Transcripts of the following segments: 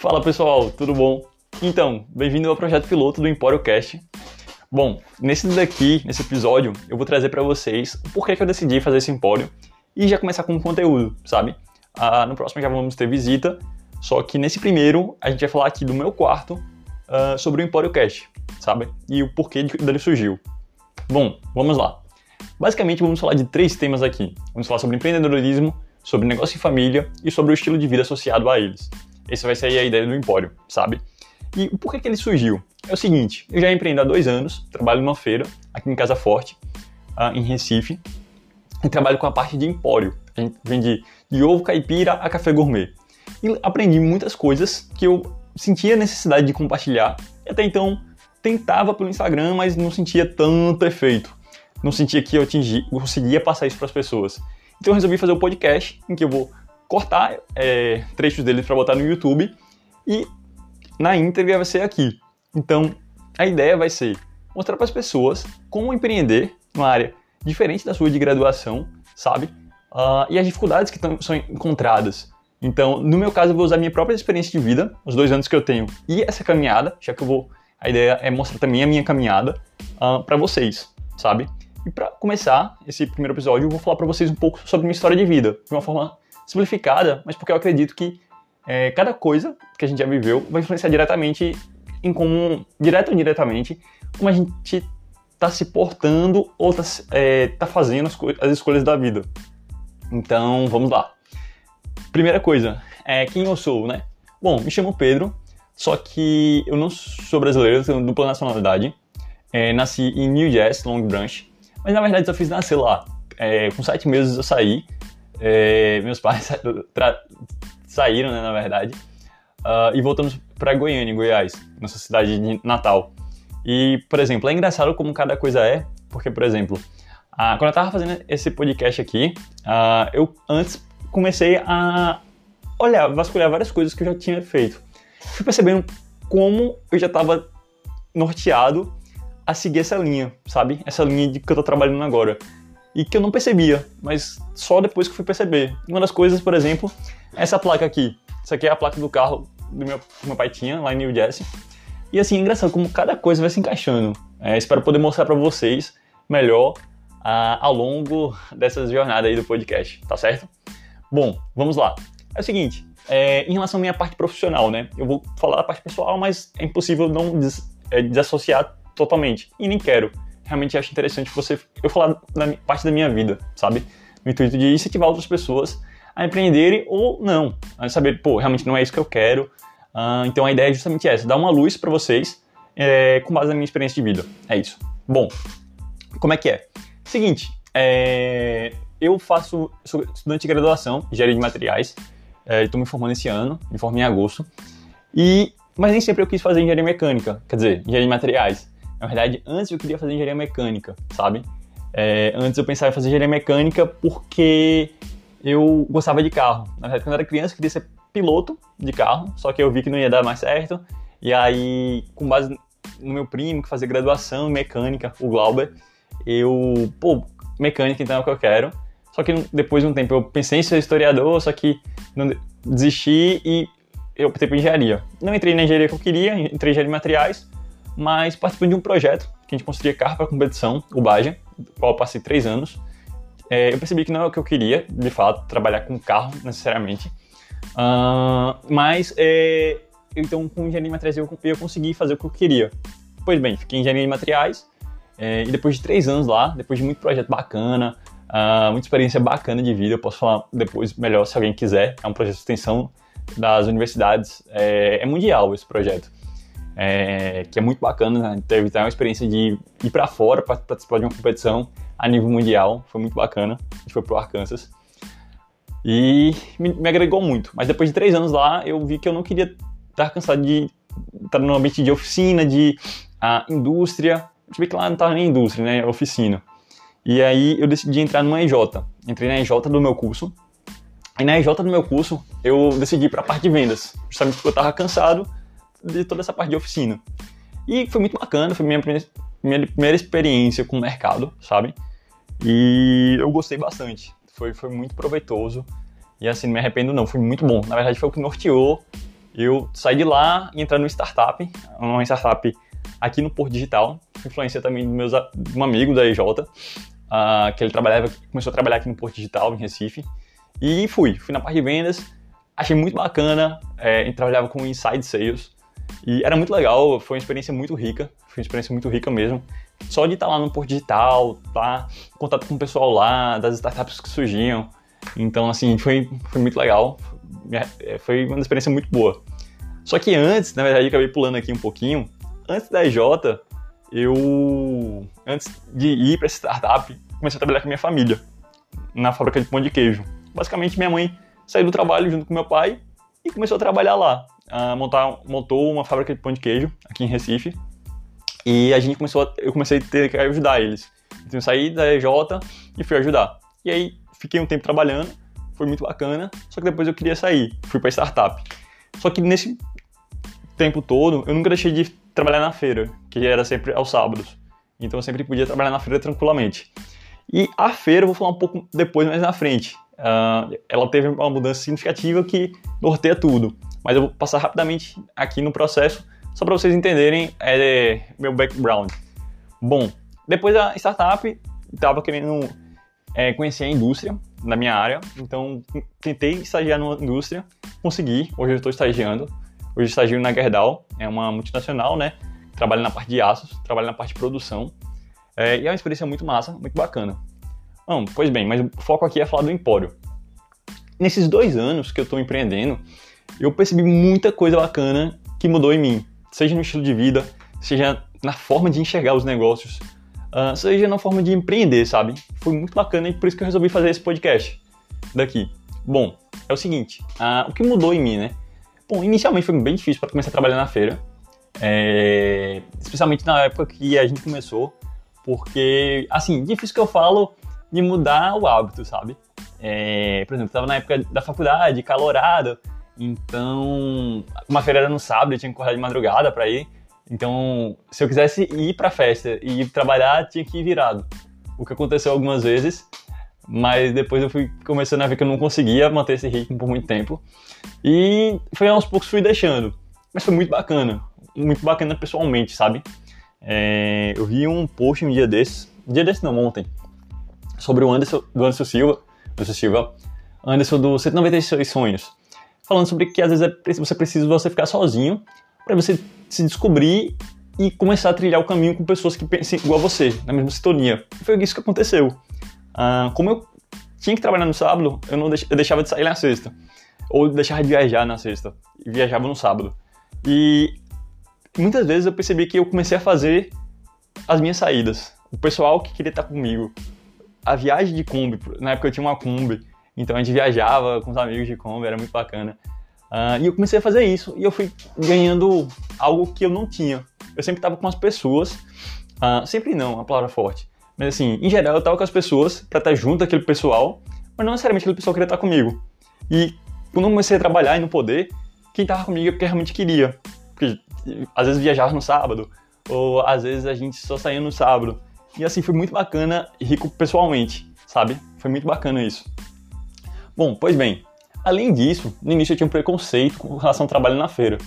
Fala pessoal, tudo bom? Então, bem-vindo ao projeto piloto do Empório Cast. Bom, nesse daqui, nesse episódio, eu vou trazer para vocês o porquê que eu decidi fazer esse empório e já começar com conteúdo, sabe? Ah, no próximo já vamos ter visita, só que nesse primeiro a gente vai falar aqui do meu quarto uh, sobre o Empório Cast, sabe? E o porquê dele surgiu. Bom, vamos lá. Basicamente, vamos falar de três temas aqui. Vamos falar sobre empreendedorismo, sobre negócio e família e sobre o estilo de vida associado a eles. Essa vai ser a ideia do Empório, sabe? E o porquê que ele surgiu? É o seguinte, eu já empreendo há dois anos, trabalho numa feira aqui em Casa Forte, uh, em Recife, e trabalho com a parte de empório. A gente vende de ovo caipira a café gourmet. E aprendi muitas coisas que eu sentia necessidade de compartilhar. E até então tentava pelo Instagram, mas não sentia tanto efeito. Não sentia que eu atingi, conseguia passar isso para as pessoas. Então eu resolvi fazer o um podcast em que eu vou cortar é, trechos dele para botar no YouTube e na íntegra vai ser aqui. Então a ideia vai ser mostrar para as pessoas como empreender numa área diferente da sua de graduação, sabe? Uh, e as dificuldades que tão, são encontradas. Então, no meu caso, eu vou usar minha própria experiência de vida, os dois anos que eu tenho, e essa caminhada, já que eu vou. A ideia é mostrar também a minha caminhada uh, ah, para vocês, sabe? E para começar esse primeiro episódio, eu vou falar para vocês um pouco sobre minha história de vida, de uma forma simplificada, mas porque eu acredito que é, cada coisa que a gente já viveu vai influenciar diretamente em como, direto ou indiretamente, como a gente está se portando ou está é, tá fazendo as, as escolhas da vida. Então, vamos lá. Primeira coisa, é quem eu sou, né? Bom, me chamo Pedro, só que eu não sou brasileiro, tenho dupla nacionalidade. É, nasci em New Jersey, Long Branch, mas na verdade só fiz nascer lá. É, com sete meses eu saí, é, meus pais saíram, né, na verdade, uh, e voltamos para Goiânia, Goiás, nossa cidade de Natal. E, por exemplo, é engraçado como cada coisa é, porque, por exemplo, uh, quando eu estava fazendo esse podcast aqui, uh, eu antes comecei a olhar, vasculhar várias coisas que eu já tinha feito. Fui percebendo como eu já estava norteado a seguir essa linha, sabe? Essa linha de que eu tô trabalhando agora. E que eu não percebia, mas só depois que fui perceber. Uma das coisas, por exemplo, é essa placa aqui. Isso aqui é a placa do carro do meu, que meu pai tinha lá em New Jersey. E assim, é engraçado como cada coisa vai se encaixando. É, espero poder mostrar para vocês melhor ao longo dessa jornada aí do podcast, tá certo? Bom, vamos lá. É o seguinte, é, em relação à minha parte profissional, né? Eu vou falar da parte pessoal, mas é impossível não des, é, desassociar totalmente. E nem quero. Realmente acho interessante você eu falar da parte da minha vida, sabe? No intuito de incentivar outras pessoas a empreenderem ou não. A saber, pô, realmente não é isso que eu quero. Uh, então a ideia é justamente essa: dar uma luz para vocês é, com base na minha experiência de vida. É isso. Bom, como é que é? Seguinte, é, eu faço, sou estudante de graduação, engenharia de materiais, é, estou me formando esse ano, me formei em agosto, e, mas nem sempre eu quis fazer engenharia mecânica, quer dizer, engenharia de materiais. Na verdade, antes eu queria fazer engenharia mecânica, sabe? É, antes eu pensava em fazer engenharia mecânica porque eu gostava de carro. Na verdade, quando eu era criança, eu queria ser piloto de carro, só que eu vi que não ia dar mais certo. E aí, com base no meu primo, que fazia graduação em mecânica, o Glauber, eu, pô, mecânica então é o que eu quero. Só que depois de um tempo eu pensei em ser historiador, só que não, desisti e eu optei por engenharia. Não entrei na engenharia que eu queria, entrei em engenharia de materiais, mas participei de um projeto que a gente construía carro para competição, o Baja, qual eu passei três anos. É, eu percebi que não é o que eu queria, de fato, trabalhar com carro necessariamente. Uh, mas, é, então, com engenharia de materiais eu, eu consegui fazer o que eu queria. Pois bem, fiquei em engenharia de materiais, é, e depois de três anos lá, depois de muito projeto bacana, Uh, muita experiência bacana de vida, eu posso falar depois melhor se alguém quiser. É um projeto de extensão das universidades, é, é mundial esse projeto, é, que é muito bacana. Né? Teve uma experiência de ir para fora para participar de uma competição a nível mundial, foi muito bacana. A gente foi pro Arkansas e me, me agregou muito. Mas depois de três anos lá, eu vi que eu não queria estar cansado de estar no ambiente de oficina, de uh, indústria. Tive que lá não estava nem indústria, né? Oficina. E aí eu decidi entrar numa EJ. Entrei na EJ do meu curso. E na EJ do meu curso eu decidi para a parte de vendas, justamente porque eu estava cansado de toda essa parte de oficina. E foi muito bacana, foi minha primeira, minha primeira experiência com o mercado, sabe? E eu gostei bastante. Foi, foi muito proveitoso. E assim, não me arrependo não, foi muito bom. Na verdade foi o que norteou eu saí de lá e entrei numa startup, uma startup aqui no Porto Digital, influência também do meus, um amigo da EJ, uh, que ele trabalhava, começou a trabalhar aqui no Porto Digital, em Recife, e fui, fui na parte de vendas, achei muito bacana, é, trabalhava com inside sales, e era muito legal, foi uma experiência muito rica, foi uma experiência muito rica mesmo, só de estar lá no Porto Digital, tá, contato com o pessoal lá, das startups que surgiam, então assim, foi, foi muito legal, é, foi uma experiência muito boa. Só que antes, na verdade, eu acabei pulando aqui um pouquinho, antes da EJ, eu, antes de ir para essa startup, comecei a trabalhar com minha família, na fábrica de pão de queijo. Basicamente, minha mãe saiu do trabalho junto com meu pai e começou a trabalhar lá. Montar, montou uma fábrica de pão de queijo aqui em Recife. E a gente começou a, eu comecei a ter que ajudar eles. Então eu saí da EJ e fui ajudar. E aí fiquei um tempo trabalhando, foi muito bacana, só que depois eu queria sair, fui para startup. Só que nesse tempo todo, eu nunca deixei de trabalhar na feira, que era sempre aos sábados. Então eu sempre podia trabalhar na feira tranquilamente. E a feira, eu vou falar um pouco depois, mais na frente. Uh, ela teve uma mudança significativa que norteia tudo. Mas eu vou passar rapidamente aqui no processo, só para vocês entenderem é, meu background. Bom, depois da startup, estava querendo é, conhecer a indústria na minha área, então tentei estagiar numa indústria, consegui, hoje eu estou estagiando, hoje estagio na Gerdau, é uma multinacional, né, trabalha na parte de aços, trabalha na parte de produção, é, e é uma experiência muito massa, muito bacana. Bom, pois bem, mas o foco aqui é falar do Empório. Nesses dois anos que eu estou empreendendo, eu percebi muita coisa bacana que mudou em mim, seja no estilo de vida, seja na forma de enxergar os negócios, uh, seja na forma de empreender, sabe? Foi muito bacana e por isso que eu resolvi fazer esse podcast daqui. Bom, é o seguinte, uh, o que mudou em mim, né? Bom, inicialmente foi bem difícil para começar a trabalhar na feira, é, especialmente na época que a gente começou, porque, assim, difícil que eu falo de mudar o hábito, sabe? É, por exemplo, estava na época da faculdade, calorado, então uma feira era no sábado, eu tinha que acordar de madrugada para ir. Então, se eu quisesse ir para festa e ir trabalhar, tinha que ir virado. O que aconteceu algumas vezes, mas depois eu fui começando a ver que eu não conseguia manter esse ritmo por muito tempo. E foi aos poucos fui deixando. Mas foi muito bacana, muito bacana pessoalmente, sabe? É, eu vi um post um dia desses, dia desses não, ontem, sobre o Anderson, do Anderson Silva, Anderson Silva, Anderson do 196 Sonhos, falando sobre que às vezes é, você precisa você ficar sozinho para você se descobrir e começar a trilhar o caminho com pessoas que pensam igual a você, na mesma sintonia. Foi isso que aconteceu. Ah, como eu tinha que trabalhar no sábado, eu, não eu deixava de sair na sexta. Ou deixava de viajar na sexta. E viajava no sábado. E muitas vezes eu percebi que eu comecei a fazer as minhas saídas. O pessoal que queria estar comigo. A viagem de Kombi, na época eu tinha uma Kombi, então a gente viajava com os amigos de Kombi, era muito bacana. Uh, e eu comecei a fazer isso e eu fui ganhando algo que eu não tinha. Eu sempre estava com as pessoas, uh, sempre não, a palavra forte, mas assim, em geral eu estava com as pessoas para estar junto daquele pessoal, mas não necessariamente aquele pessoal queria estar comigo. E quando eu comecei a trabalhar e não poder, quem estava comigo é porque realmente queria. Porque às vezes viajava no sábado, ou às vezes a gente só saía no sábado. E assim, foi muito bacana rico pessoalmente, sabe? Foi muito bacana isso. Bom, pois bem, além disso, no início eu tinha um preconceito com relação ao trabalho na feira.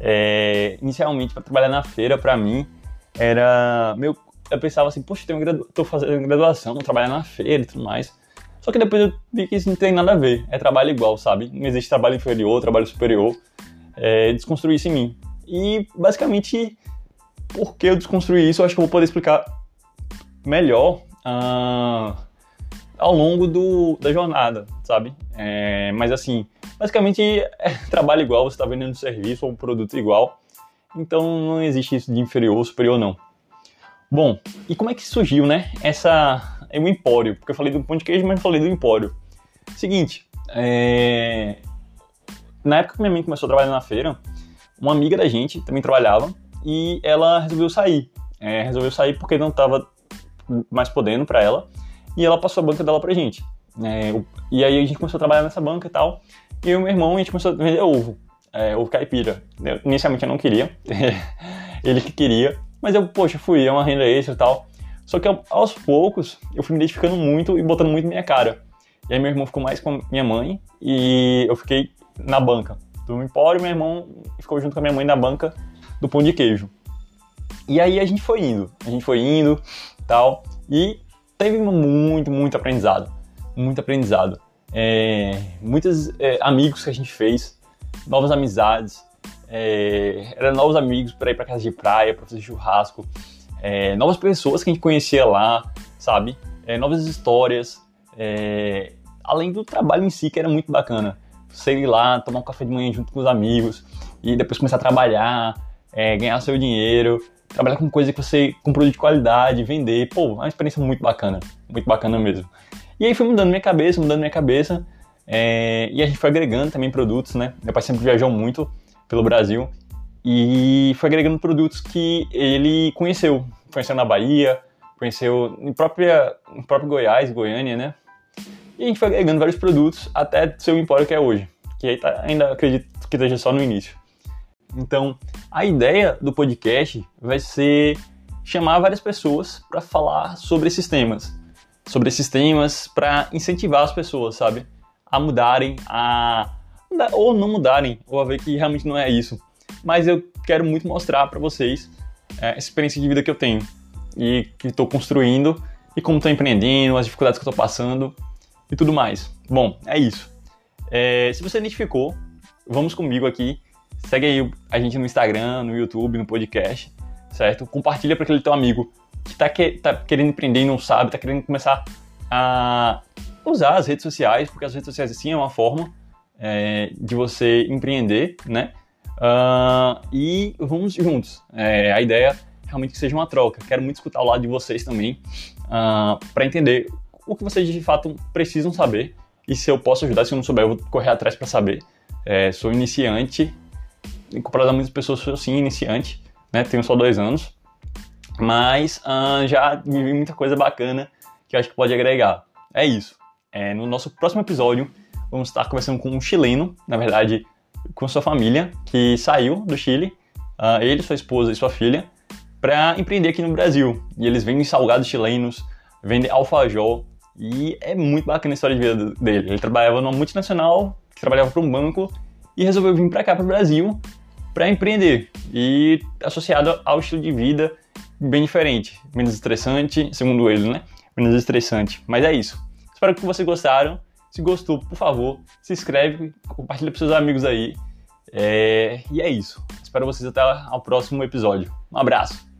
É, inicialmente, para trabalhar na feira, para mim, era meu. Eu pensava assim, poxa, eu gradu... tô fazendo graduação, vou trabalhar na feira e tudo mais. Só que depois eu vi que isso não tem nada a ver. É trabalho igual, sabe? Não existe trabalho inferior, trabalho superior. É, desconstruir isso em mim. E basicamente, por que eu desconstruí isso, eu acho que eu vou poder explicar melhor ao longo do, da jornada, sabe? É, mas assim, basicamente é trabalho igual, você está vendendo um serviço ou um produto igual. Então não existe isso de inferior ou superior, não. Bom, e como é que surgiu, né? Essa é o empório, porque eu falei do pão de queijo, mas não falei do empório. Seguinte, é... na época que minha mãe começou a trabalhar na feira, uma amiga da gente também trabalhava e ela resolveu sair. É, resolveu sair porque não estava mais podendo para ela e ela passou a banca dela pra gente. É, e aí a gente começou a trabalhar nessa banca e tal. E e meu irmão, a gente começou a vender ovo, é, ovo caipira. Eu, inicialmente eu não queria, ele que queria, mas eu, poxa, fui, é uma renda extra e tal. Só que aos poucos eu fui me identificando muito e botando muito minha cara. E aí meu irmão ficou mais com minha mãe e eu fiquei na banca. do Empório, meu irmão ficou junto com a minha mãe na banca do pão de queijo. E aí a gente foi indo, a gente foi indo, tal, e teve muito, muito aprendizado, muito aprendizado. É, muitos é, amigos que a gente fez, novas amizades, é, eram novos amigos para ir para casa de praia, para fazer churrasco, é, novas pessoas que a gente conhecia lá, sabe? É, novas histórias, é, além do trabalho em si que era muito bacana. Você ir lá, tomar um café de manhã junto com os amigos e depois começar a trabalhar, é, ganhar seu dinheiro, trabalhar com coisa que você com produto de qualidade, vender, pô, é uma experiência muito bacana, muito bacana mesmo. E aí foi mudando minha cabeça, mudando minha cabeça, é, e a gente foi agregando também produtos, né? Meu pai sempre viajou muito pelo Brasil e foi agregando produtos que ele conheceu, conheceu na Bahia, conheceu em própria, em próprio Goiás, Goiânia, né? E a gente foi agregando vários produtos até ser o empório que é hoje, que tá, ainda acredito que esteja só no início. Então, a ideia do podcast vai ser chamar várias pessoas para falar sobre esses temas, sobre esses temas para incentivar as pessoas, sabe, a mudarem, a ou não mudarem, ou a ver que realmente não é isso. Mas eu quero muito mostrar para vocês é, a experiência de vida que eu tenho e que estou construindo e como estou empreendendo, as dificuldades que estou passando e tudo mais. Bom, é isso. É, se você identificou, vamos comigo aqui Segue aí a gente no Instagram, no YouTube, no podcast, certo? Compartilha para aquele teu amigo que tá, que, tá querendo empreender e não sabe, tá querendo começar a usar as redes sociais, porque as redes sociais sim é uma forma é, de você empreender, né? Uh, e vamos juntos. É, a ideia é realmente que seja uma troca. Quero muito escutar o lado de vocês também, uh, ah, para entender o que vocês de fato precisam saber e se eu posso ajudar. Se eu não souber, eu vou correr atrás para saber. É, sou iniciante comparado a muitas pessoas, sou sim iniciante, né? Tenho só dois anos, mas uh, já vivi muita coisa bacana que eu acho que pode agregar. É isso. É, no nosso próximo episódio, vamos estar conversando com um chileno, na verdade, com sua família, que saiu do Chile, uh, ele, sua esposa e sua filha, para empreender aqui no Brasil. E eles vendem salgados chilenos, vendem alfajor, e é muito bacana a história de vida dele. Ele trabalhava numa multinacional, trabalhava para um banco, e resolveu vir para cá, para o Brasil, para empreender e associado ao estilo de vida bem diferente, menos estressante, segundo ele, né? Menos estressante. Mas é isso. Espero que vocês gostaram. Se gostou, por favor, se inscreve, compartilha para seus amigos aí. É... E é isso. Espero vocês até o próximo episódio. Um abraço.